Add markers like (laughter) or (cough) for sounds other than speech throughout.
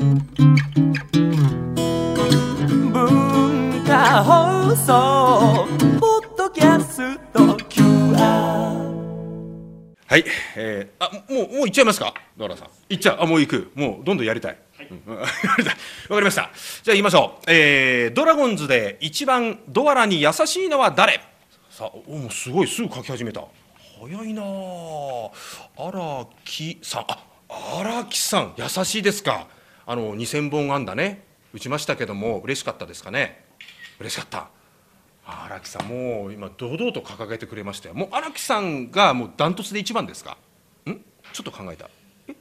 文化放送ポッドキャスト QR はい、えー、あもうもう行っちゃいますか？ドアラさん。行っちゃう。あもう行く。もうどんどんやりたい、(laughs) わかりました。じゃあ言いましょう、えー、ドラゴンズで一番ドアラに優しいのは誰？さあおもうすごい。すぐ書き始めた。早いなあ。荒木さん。あ荒木さん。優しいですか？あの2000本安打ね。打ちましたけども嬉しかったですかね。嬉しかった。荒木さんもう今堂々と掲げてくれましたよ。もう荒木さんがもうダントツで一番ですか？ん？ちょっと考えた。え？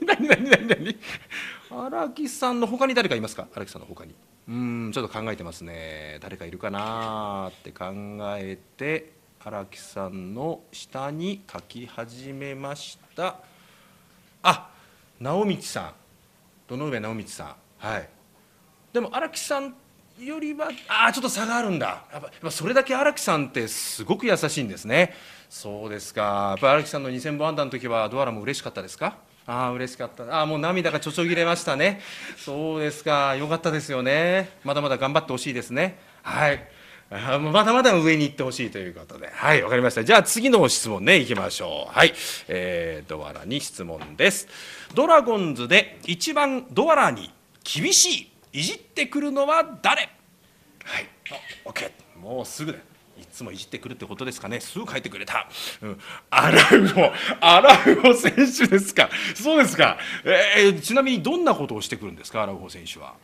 (laughs) 何何何何？荒木さんの他に誰かいますか？荒木さんの他に。うんちょっと考えてますね。誰かいるかなって考えて荒木さんの下に書き始めました。あ直道さん。堂上直道さん。はい。でも荒木さんよりはああちょっと差があるんだ。やっぱやっぱそれだけ荒木さんってすごく優しいんですね。そうですか。やっぱ荒木さんの2000本安打の時はドアラも嬉しかったですか？ああ嬉しかった。ああもう涙がちょちょぎれましたね。そうですか。よかったですよね。まだまだ頑張ってほしいですね。はい。まだまだ上に行ってほしいということで。はいわかりました。じゃあ次の質問ねいきましょう。はい、えー、ドアラに質問です。ドラゴンズで一番ドアラに厳しいいじってくるのは誰？はい。あ OK もうすぐだ。いつもいじってくるってことですかね。すぐ書いてくれた、うん、アラウホアラウホ選手ですか。そうですか、えー、ちなみにどんなことをしてくるんですか？アラウホ選手は。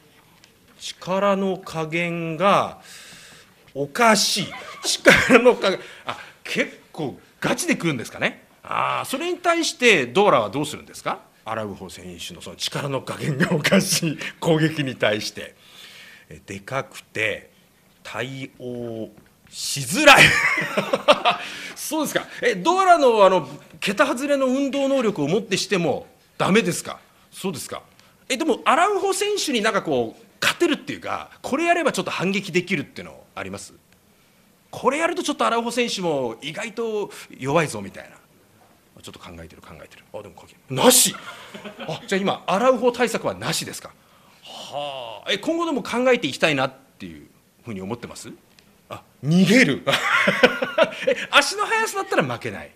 力の加減がおかしい。力の加減あ結構ガチでくるんですかね。ああそれに対してドーラはどうするんですか？アラウホ選手のその力の加減がおかしい。攻撃に対して。えでかくて対応しづらい。(laughs) そうですか。えドアラのあの桁外れの運動能力をもってしてもダメですか？そうですか。えでもアラウホ選手になんかこう勝てるっていうかこれやればちょっと反撃できるっていうのあります。これやるとちょっとアラホ選手も意外と弱いぞみたいな。ちょっと考えてる考えてる。あでも書けなし。あじゃあ今アラウホ対策はなしですか？はあ。え今後でも考えていきたいなっていうふうに思ってます？あ逃げる。(laughs) え足の速さだったら負けない。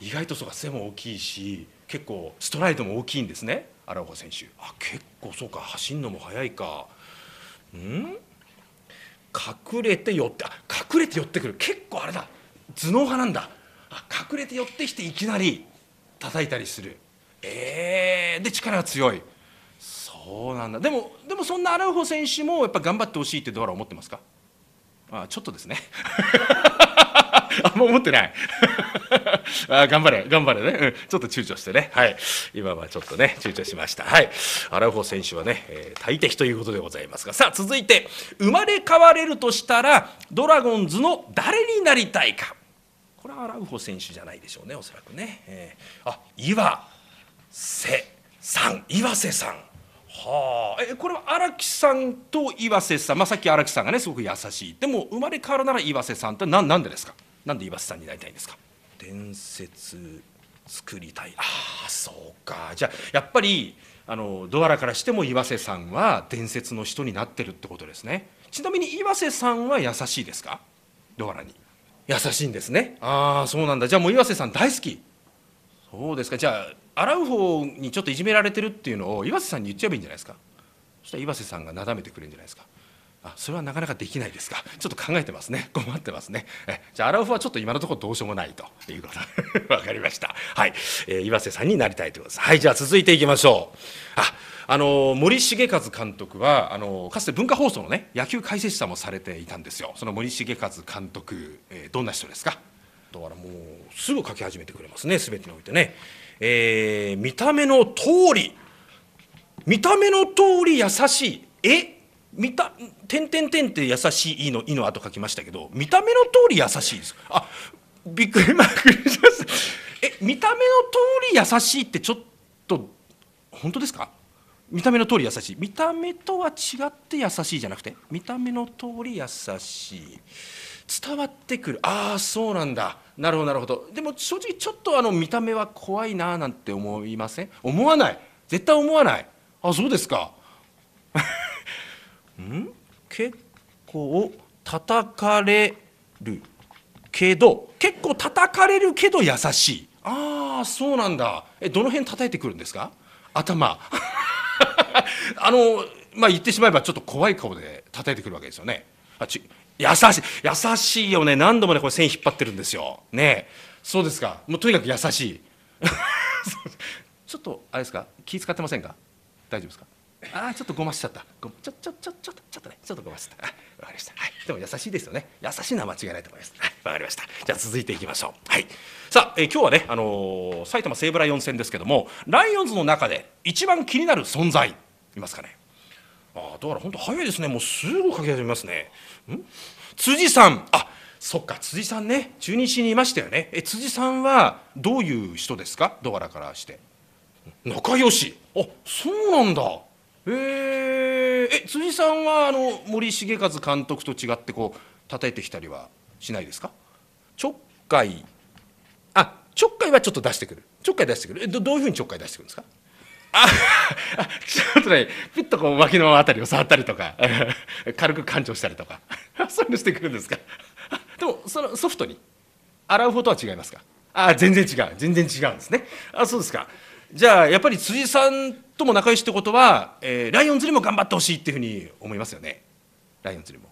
意外とそうか背も大きいし結構ストライドも大きいんですね荒岡選手。あ結構そうか走るのも速いか。うん？隠れて寄ってあ隠れて寄ってくる。結構あれだ。頭脳派なんだ。あ隠れて寄ってきていきなり叩いたりする。えー、で力が強い。そうなんだ。でもでもそんなアラウホ選手もやっぱ頑張ってほしいってドアラ思ってますか？あちょっとですね。(laughs) あんま思ってない。(laughs) あ頑張れ頑張れね、うん、ちょっと躊躇してね。はい。今はちょっとね躊躇しました。はい。アラウホ選手はね、えー、大敵ということでございますが。さあ続いて生まれ変われるとしたらドラゴンズの誰になりたいか。これはアラウホ選手じゃないでしょうねおそらくね、えー、あ岩瀬さん。岩瀬さん。はあ、これは荒木さんと岩瀬さん、まあ、さっき荒木さんがねすごく優しい。でも生まれ変わるなら岩瀬さんってななんでですか？なんで岩瀬さんになりたいんですか？伝説作りたい。ああそうか。じゃあやっぱりあのドアラからしても岩瀬さんは伝説の人になってるってことですね。ちなみに岩瀬さんは優しいですか？ドアラに。優しいんですね。ああそうなんだ。じゃあもう岩瀬さん大好き。そうですか。じゃあ洗う方にちょっといじめられてるっていうのを岩瀬さんに言っちゃえばいいんじゃないですか？そしたら岩瀬さんがなだめてくれるんじゃないですか。あそれはなかなかできないですか。ちょっと考えてますね。(laughs) 困ってますね。えじゃあアラフはちょっと今のところどうしようもないと。いうこと (laughs) わかりました。はい、えー、岩瀬さんになりたいということです。はいじゃあ続いていきましょう。ああの森重和監督はあのかつて文化放送のね野球解説者もされていたんですよ。その森重和監督、えー、どんな人ですか？だからもうすぐ書き始めてくれますね全てにおいてね。えー、見た目の通り。見た目の通り優しい。え？見た点点点って優しい「い」の「い」の後書きましたけど見た目の通り優しいですあびっくりマークしますえ見た目の通り優しいってちょっと本当ですか？見た目の通り優しい。見た目とは違って優しいじゃなくて見た目の通り優しい。伝わってくる。ああそうなんだ。なるほどなるほど。でも正直ちょっとあの見た目は怖いななんて思いません？思わない。絶対思わない。ああそうですか。(laughs) ん？結構叩かれるけど結構叩かれるけど優しい。ああそうなんだ。えどの辺叩いてくるんですか？頭。(laughs) あのまあ言ってしまえばちょっと怖い顔で叩いてくるわけですよね。あち優しい優しいよね。何度もねこれ線引っ張ってるんですよ。ね。そうですか。もうとにかく優しい。(laughs) ちょっとあれですか？気使ってませんか？大丈夫ですか？ああちょっとごましちゃった。ごちょちょちょちょちょっとね。ちょっとごましちゃった。わかりました。はい。でも優しいですよね。優しいのは間違いないと思います。はい。わかりました。じゃあ続いていきましょう。はい。さあ、えー、今日はねあのー、埼玉西武ライオン戦ですけどもライオンズの中で一番気になる存在いますかね？ああだから本当早いですね。もうすぐ書き始めますね。ん？辻さん。あそっか。辻さんね。中日にいましたよね。え辻さんはどういう人ですか？ドアラからして仲良し。あそうなんだ。えー、え辻さんはあの森重和監督と違ってこう叩いてきたりはしないですか？ちょっかい。あちょっかいはちょっと出してくる。ちょっかい出してくる？えどどういうふうにちょっかい出してくるんですか？あちょっとねピッとこう脇のあたりを触ったりとか (laughs) 軽く感情したりとか。(laughs) そういうのしてくるんですか？(laughs) でもそのソフトに？洗う方とは違いますか？あ全然違う。全然違うんですね。あそうですかじゃあやっぱり辻さんとも仲良しってことは、えー、ライオンズにも頑張ってほしいっていうふうに思いますよね。ライオンズにも。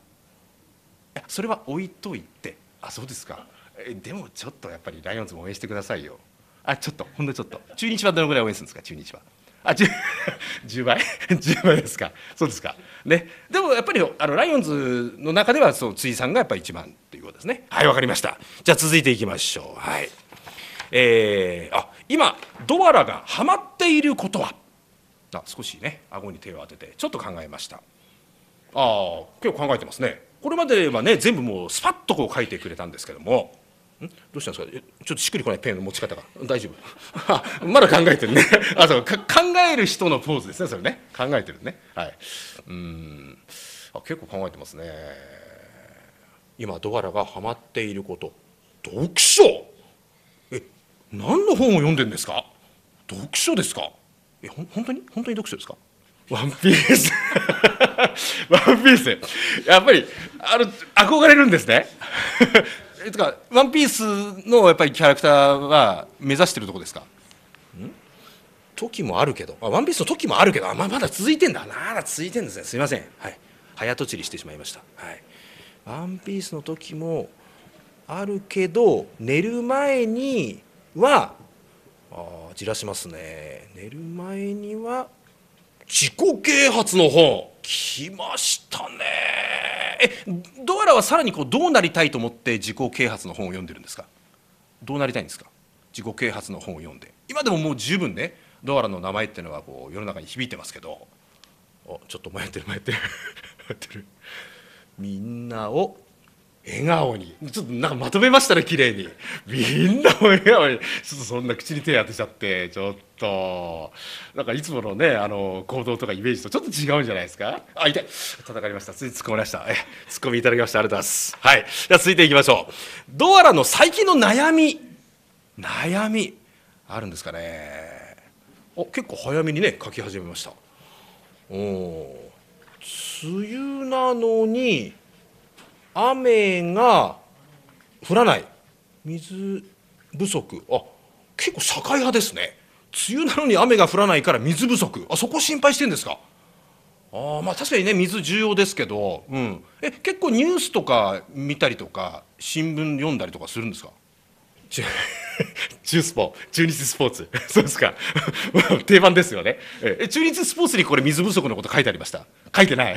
いやそれは置いといて。あそうですか、え、でもちょっとやっぱりライオンズも応援してくださいよ。あちょっとほんのちょっと。中日はどのぐらい応援するんですか？中日は。あ 10, 倍10倍ですか？そうですか。ね。でもやっぱりあのライオンズの中ではそう辻さんがやっぱり一番ということですね。はいわかりました。じゃあ続いていきましょう。はい。えー、あ今ドアラがハマっていることは？あ少しね顎に手を当ててちょっと考えました。ああ結構考えてますね。これまではね全部もうスパッとこう書いてくれたんですけども。ん？どうしたんですか？ちょっとしっくりこないペンの持ち方が。大丈夫？(laughs) まだ考えてるね。(laughs) あそう考える人のポーズですねそれね。考えてるね。はい。うん。あ結構考えてますね。今ドアラがハマっていること。読書！何の本を読んでるんですか？読書ですか？えほ本当に？本当に読書ですか？ワンピース。(laughs) ワンピース。やっぱりあの憧れるんですね。(laughs) とかワンピースのやっぱりキャラクターは目指してるとこですか？時もあるけど。あワンピースの時もあるけど。あまあまだ続いてんだ。まだ続いてんですね。すいません。はい。早とちりしてしまいました。はい。ワンピースの時もあるけど寝る前にはあじらしますね。寝る前には自己啓発の本。来ましたね。えドアラはさらにこうどうなりたいと思って自己啓発の本を読んでるんですか？どうなりたいんですか？自己啓発の本を読んで。今でももう十分ねドアラの名前っていうのはこう世の中に響いてますけど。おちょっと迷ってる迷ってる迷ってる。みんなを笑顔に。ちょっとなんかまとめましたね綺麗に。みんなを笑顔に。ちょっとそんな口に手当てちゃってちょっと。なんかいつものねあの行動とかイメージとちょっと違うんじゃないですか？あ痛い。叩かれました。つい突っ込みました。え突っ込みいただきました。ありがとうございます。はい。じゃあ続いていきましょう。ドアラの最近の悩み。悩み。あるんですかね？お結構早めにね書き始めました。おお梅雨なのに雨が降らない。水不足。あ結構社会派ですね。梅雨なのに雨が降らないから水不足。あそこ心配してんですか？あまあ確かにね水重要ですけど、うん、え結構ニュースとか見たりとか新聞読んだりとかするんですか？中 (laughs) スポ中日スポーツ。(laughs) そうですか。(laughs) 定番ですよね。え中日スポーツにこれ水不足のこと書いてありました？書いてない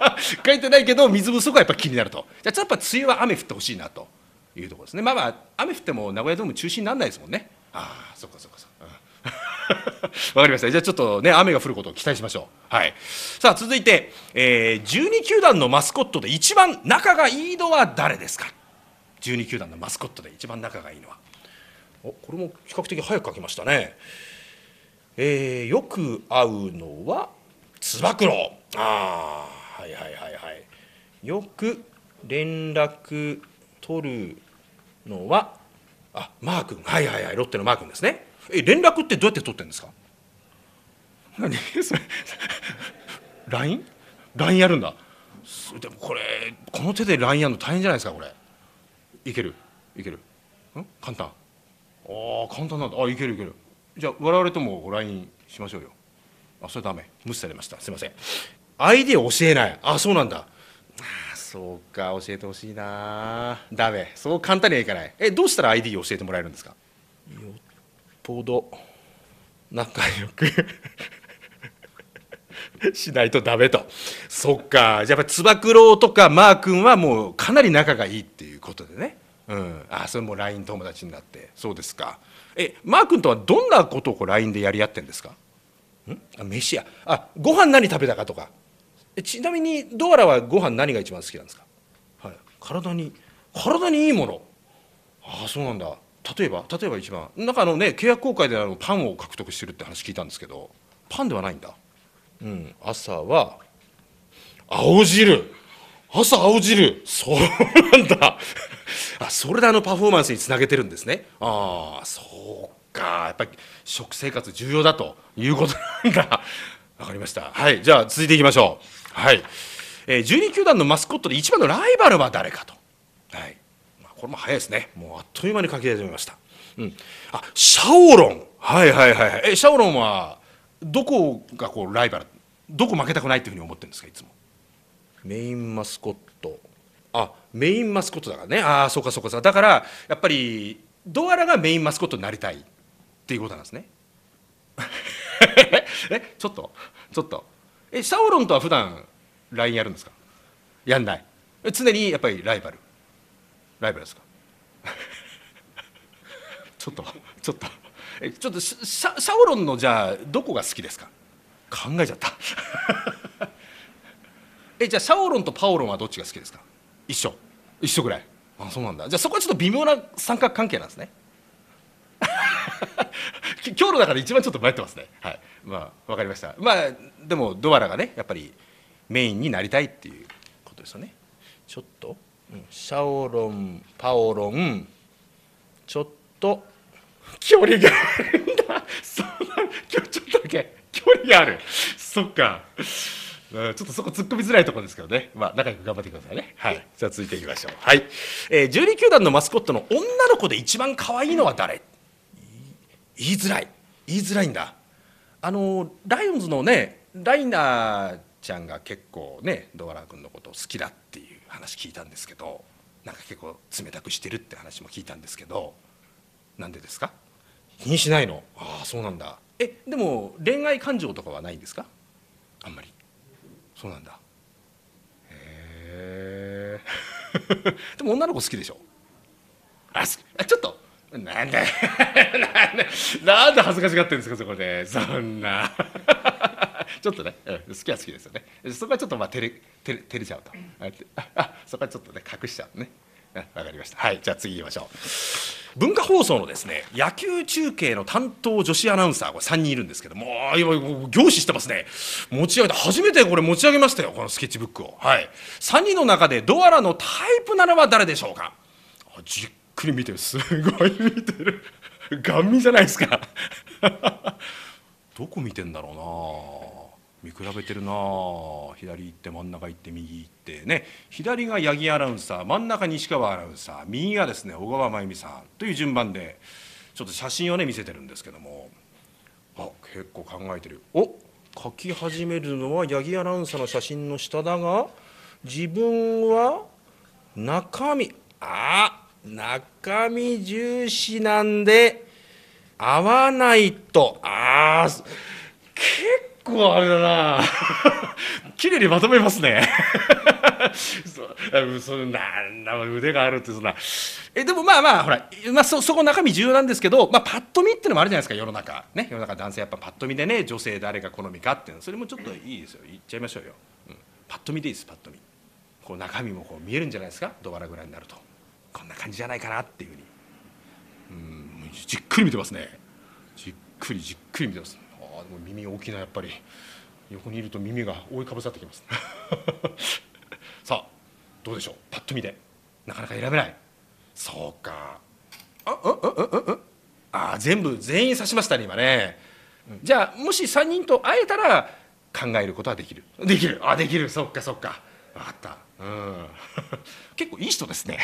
(laughs) 書いてないけど水不足はやっぱ気になると。じゃあちょっとやっぱ梅雨は雨降ってほしいなというところですね。まあまあ雨降っても名古屋ドーム中止にならないですもんね。ああそっかそっかそっか。(laughs) わかりました。じゃあちょっとね雨が降ることを期待しましょう。はい。さあ続いて、えー、12球団のマスコットで一番仲がいいのは誰ですか？12球団のマスコットで一番仲がいいのは。おこれも比較的早く書きましたね。えー、よく会うのはつば九郎。ああはいはいはいはい。よく連絡取るのはあマー君。はいはいはい。ロッテのマー君ですね。え連絡ってどうやって取ってるんですか？何？それ LINE? LINE やるんだ。そでもこれこの手で LINE やるの大変じゃないですかこれ。いける？いける？ん？簡単？ああ簡単なんだ。あいけるいける。じゃあ我々とも LINE しましょうよ。あそれダメ。無視されました。すいません ID を教えない。あそうなんだ。あそうか教えてほしいな。ダメ。そう簡単にはいかない。えどうしたら ID を教えてもらえるんですか？よっぽど仲良く (laughs) しないとダメと。そっか。じゃあやっぱつば九郎とかマー君はもうかなり仲がいいっていうことでね。うん。あそれも LINE 友達になって。そうですか。えマー君とはどんなことをこう LINE でやり合ってんですか？ん？あ飯やあご飯何食べたかとか。えちなみにドアラはご飯何が一番好きなんですか、はい、体に体にいいもの。ああそうなんだ。例えば例えば一番。なんかあのね契約公開であのパンを獲得してるって話聞いたんですけどパンではないんだ。うん。朝は青汁。朝青汁。そうなんだ。あそれであのパフォーマンスにつなげてるんですね。ああそうか。やっぱり食生活重要だということなんだ。わかりました。はい。じゃあ続いていきましょう。はい、えー、12球団のマスコットで一番のライバルは誰かと。はい。これも早いですね。もうあっという間に書き始めました、うん、あシャオロン。はいはいはいはい。えシャオロンはどこがこうライバル？どこ負けたくないっていうふうに思ってるんですかいつも？メインマスコット。あメインマスコットだからね。ああそうかそうか。だからやっぱりドアラがメインマスコットになりたいっていうことなんですねえちょっとちょっと。えシャオロンとは普段 LINE やるんですか？やんない。常にやっぱりライバル。ライバルですか？(laughs) ちょっとちょっと。えちょっとシャシャオロンのじゃあどこが好きですか？考えちゃった。(laughs) えじゃあシャオロンとパオロンはどっちが好きですか？一緒。一緒ぐらい。あそうなんだ。じゃあそこはちょっと微妙な三角関係なんですね。今日の中で一番ちょっと迷ってますね。はい。まあわかりました。まあでもドアラがねやっぱりメインになりたいっていうことですよね。ちょっとシャオロンパオロンちょっと距離があるんだ。そう今日ちょっとだけ距離がある。そっか。ちょっとそこ突っ込みづらいところですけどね、まあ、仲良く頑張ってくださいね。はい、じゃあ続いていきましょう。はい、えー、12球団のマスコットの女の子で一番可愛いのは誰？言いづらい。言いづらいんだ。あのライオンズのねライナーちゃんが結構ねドアラ君のことを好きだっていう話聞いたんですけどなんか結構冷たくしてるって話も聞いたんですけどなんでですか？気にしないの。ああそうなんだ。えでも恋愛感情とかはないんですか？あんまり。そうなんだ。へえ。(laughs) でも女の子好きでしょ？あちょっとなんで (laughs) なんで恥ずかしがってるんですかそこで。そんな。ちょっとね、うん、好きは好きですよね。そこはちょっとまあ照れ照れ照れちゃうと。ああそこはちょっとね隠しちゃうね。わかりました。はいじゃあ次行きましょう。文化放送のですね野球中継の担当女子アナウンサーこれ3人いるんですけども今凝視してますね。持ち上げて初めてこれ持ち上げましたよこのスケッチブックを。はい。3人の中でドアラのタイプなのは誰でしょうか？じっくり見てる。すごい見てる。(laughs) ガン見じゃないですか。(laughs) どこ見てんだろうな。見比べてるな。左行って真ん中行って右行って。ね。左が八木アナウンサー。真ん中西川アナウンサー。右がですね小川真由美さん。という順番でちょっと写真をね見せてるんですけども。あ結構考えてる。お書き始めるのは八木アナウンサーの写真の下だが自分は中身。あ中身重視なんで合わないと。ああ結構あれだな。(laughs) 綺麗にまとめますね。(laughs) そそなんだ腕があるってそんな。えでもまあまあほら、まあ、そそこ中身重要なんですけど、まあ、パッと見っていうのもあるじゃないですか世の中。ね世の中男性やっぱパッと見でね女性誰が好みかっていうの。それもちょっといいですよ。言っちゃいましょうよ、うん、パッと見でいいですパッと見。こう中身もこう見えるんじゃないですか。ドバラぐらいになると。こんな感じじゃないかなっていうふうに。うんじっくり見てますね。じっくりじっくり見てます。あでも耳大きなやっぱり横にいると耳が覆いかぶさってきます。(laughs) さあどうでしょう？パッと見でなかなか選べない。そうか。あああああ全部全員指しましたね今ね。じゃあもし3人と会えたら考えることはできる。できる。あできる。そっかそっか。分かった。うん。結構いい人ですね。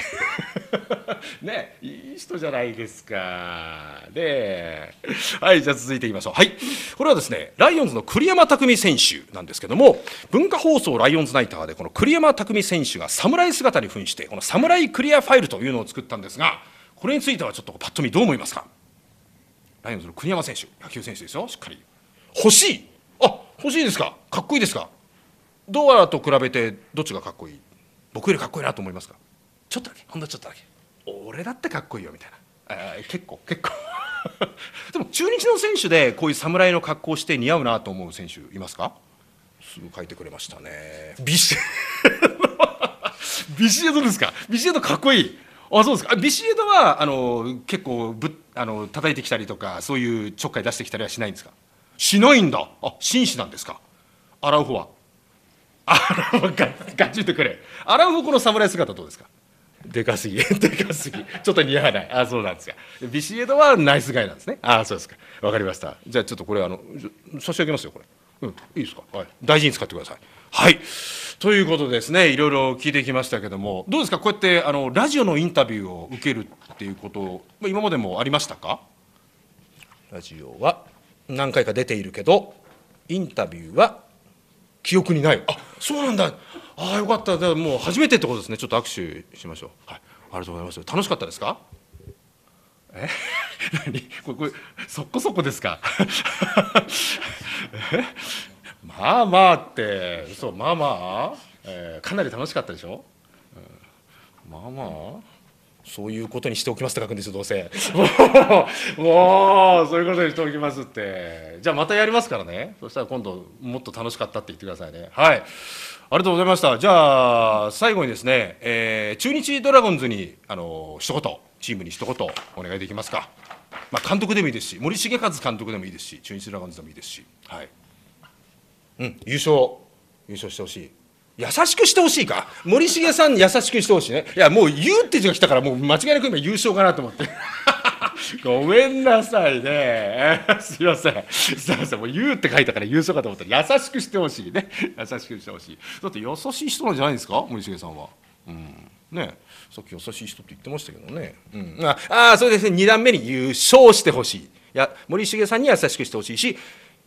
(laughs) ねいい人じゃないですか。ねはいじゃあ続いていきましょう。はい。これはですねライオンズの栗山巧選手なんですけども文化放送ライオンズナイターでこの栗山巧選手が侍姿に扮してこの侍クリアファイルというのを作ったんですがこれについてはちょっとパッと見どう思いますか？ライオンズの栗山選手野球選手ですよしっかり。欲しい。あ欲しいですか？かっこいいですか？ドアと比べてどっちがかっこいい？僕よりかっこいいなと思いますか？ちょっとだけ。ほんのちょっとだけ。俺だってかっこいいよみたいな。結構結構。(laughs) でも中日の選手でこういう侍の格好をして似合うなと思う選手いますか？すぐ書いてくれましたね。ビシエド。(laughs) ビシエドですか？ビシエドかっこいい。あそうですか。ビシエドはあの結構ぶあの叩いてきたりとかそういうちょっかい出してきたりはしないんですか？しないんだ。あ紳士なんですか？洗う方は。あガガチンとくれ。洗う方この侍姿どうですか？でかすぎ。でかすぎ。ちょっと似合わない。あそうなんですか。ビシエドはナイスガイなんですね。あそうですか。わかりました。じゃあちょっとこれあの差し上げますよこれ。うん。いいですか？はい。大事に使ってください。はい。ということですねいろいろ聞いてきましたけどもどうですか？こうやってあのラジオのインタビューを受けるっていうこと今までもありましたか？ラジオは何回か出ているけどインタビューは記憶にない。あそうなんだ。ああよかった。じゃもう初めてってことですね。ちょっと握手しましょう。はい。ありがとうございます。楽しかったですか？え？(laughs) 何？これこれそこそこですか？(laughs) まあまあって。そうまあまあ、えー、かなり楽しかったでしょ、うん、まあまあ？そういうことにしておきますって書くんですよどうせ。(laughs) もうそういうことにしておきますって。じゃあまたやりますからね。そしたら今度もっと楽しかったって言ってくださいね。はい。ありがとうございました。じゃあ最後にですね、えー、中日ドラゴンズにあの一言チームに一言お願いできますか。まあ監督でもいいですし森重和監督でもいいですし中日ドラゴンズでもいいですし。はい。うん優勝優勝してほしい。優しくしてほしいか？森重さん優しくしてほしいね。いやもう「言う」って字が来たからもう間違いなく今優勝かなと思って。(laughs) ごめんなさいね。(laughs) すいません。すいません。もう「言う」って書いたから優勝かと思ったら優しくしてほしいね。優しくしてほしい。だって優しい人なんじゃないですか？森重さんは。うん。ね。さっき優しい人って言ってましたけどね、うん、ああそうですね。2段目に優勝してほしい。いや森重さんに優しくしてほしいし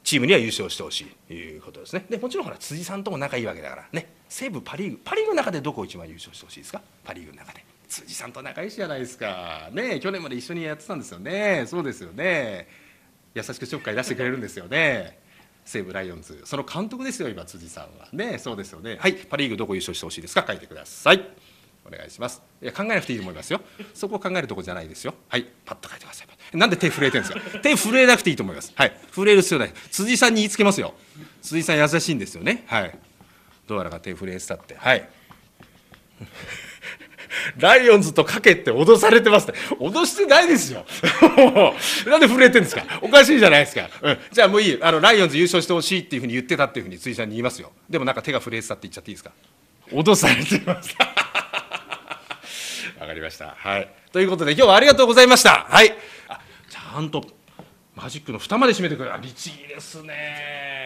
チームには優勝してほしいということですね。でもちろんほら辻さんとも仲いいわけだからね。西武パ・リーグパ・リーグの中でどこを一番優勝してほしいですか？パ・リーグの中で。辻さんと仲良しじゃないですか。ね去年まで一緒にやってたんですよね。そうですよね。優しくちょっかい出してくれるんですよね。西武ライオンズ。その監督ですよ今辻さんは。ねそうですよね。はい。パ・リーグどこ優勝してほしいですか？書いてくださいお願いします。いや考えなくていいと思いますよ。そこを考えるとこじゃないですよ。はい。パッと書いてください。なんで手震えてるんですか手震えなくていいと思います。はい。震える必要ない。辻さんに言いつけますよ。辻さん優しいんですよね。はい。どうやらが手震えてたって。はい。(laughs) ライオンズとかけって脅されてますって。脅してないですよ。(laughs) なんで震えてんですか？おかしいじゃないですか、うん、じゃあもういい。あのライオンズ優勝してほしいっていうふうに言ってたっていうふうに辻さんに言いますよ。でもなんか手が震えてたって言っちゃっていいですか？脅されてます。わかりました。はい。ということで今日はありがとうございました。はい。あちゃんとマジックの蓋まで閉めてくれ。る律儀ですね。